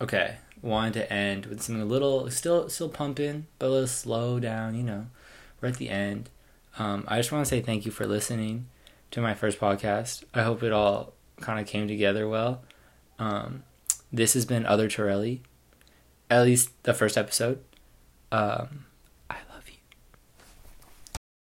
Okay, wanted to end with something a little still still pumping, but a little slow down. You know, we're at the end. Um, I just want to say thank you for listening to my first podcast. I hope it all kind of came together well. Um, this has been Other Torelli, at least the first episode. Um,